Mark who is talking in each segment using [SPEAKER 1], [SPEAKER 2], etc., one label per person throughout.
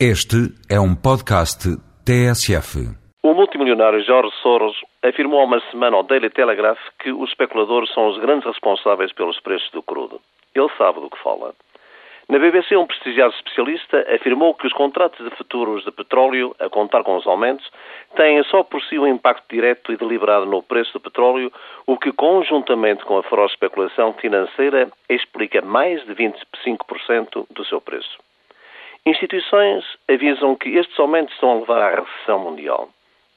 [SPEAKER 1] Este é um podcast TSF.
[SPEAKER 2] O multimilionário George Soros afirmou há uma semana ao Daily Telegraph que os especuladores são os grandes responsáveis pelos preços do crudo. Ele sabe do que fala. Na BBC, um prestigiado especialista afirmou que os contratos de futuros de petróleo, a contar com os aumentos, têm só por si um impacto direto e deliberado no preço do petróleo, o que, conjuntamente com a feroz especulação financeira, explica mais de 25% do seu preço. Instituições avisam que estes aumentos estão a levar à recessão mundial.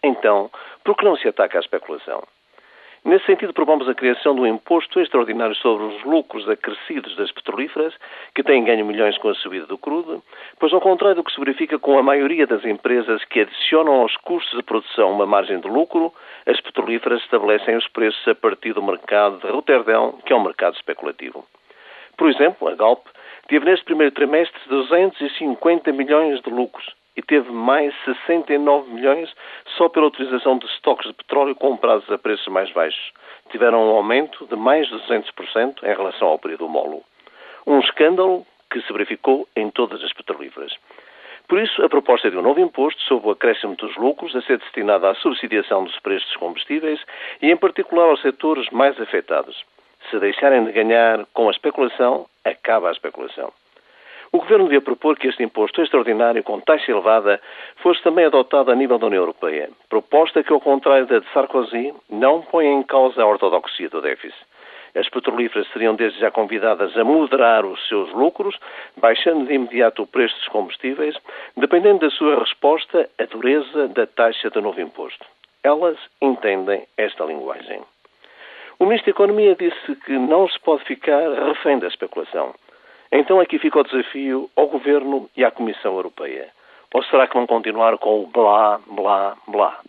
[SPEAKER 2] Então, por que não se ataca a especulação? Nesse sentido, propomos a criação de um imposto extraordinário sobre os lucros acrescidos das petrolíferas, que têm ganho milhões com a subida do crudo, pois, ao contrário do que se verifica com a maioria das empresas que adicionam aos custos de produção uma margem de lucro, as petrolíferas estabelecem os preços a partir do mercado de Roterdão, que é um mercado especulativo. Por exemplo, a Galp teve neste primeiro trimestre 250 milhões de lucros e teve mais 69 milhões só pela utilização de estoques de petróleo comprados a preços mais baixos. Tiveram um aumento de mais de 200% em relação ao período homólogo. Um escândalo que se verificou em todas as petrolíferas. Por isso, a proposta de um novo imposto sobre o acréscimo dos lucros a ser destinado à subsidiação dos preços dos combustíveis e, em particular, aos setores mais afetados. Se deixarem de ganhar com a especulação, acaba a especulação. O Governo devia propor que este imposto extraordinário com taxa elevada fosse também adotado a nível da União Europeia. Proposta que, ao contrário da de Sarkozy, não põe em causa a ortodoxia do déficit. As petrolíferas seriam desde já convidadas a moderar os seus lucros, baixando de imediato o preço dos combustíveis, dependendo da sua resposta à dureza da taxa do novo imposto. Elas entendem esta linguagem. O Ministro da Economia disse que não se pode ficar refém da especulação. Então aqui fica o desafio ao Governo e à Comissão Europeia. Ou será que vão continuar com o blá, blá, blá?